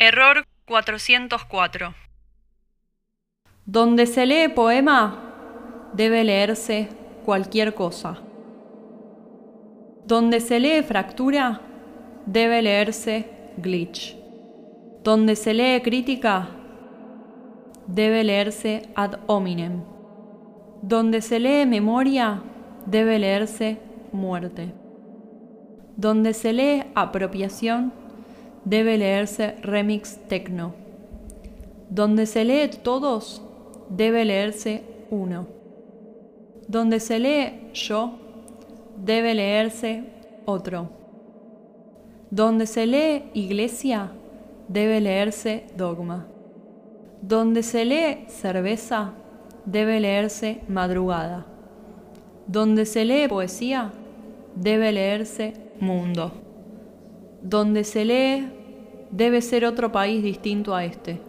Error 404. Donde se lee poema, debe leerse cualquier cosa. Donde se lee fractura, debe leerse glitch. Donde se lee crítica, debe leerse ad hominem. Donde se lee memoria, debe leerse muerte. Donde se lee apropiación, debe leerse remix techno. Donde se lee todos, debe leerse uno. Donde se lee yo, debe leerse otro. Donde se lee iglesia, debe leerse dogma. Donde se lee cerveza, debe leerse madrugada. Donde se lee poesía, debe leerse mundo. Donde se lee, debe ser otro país distinto a este.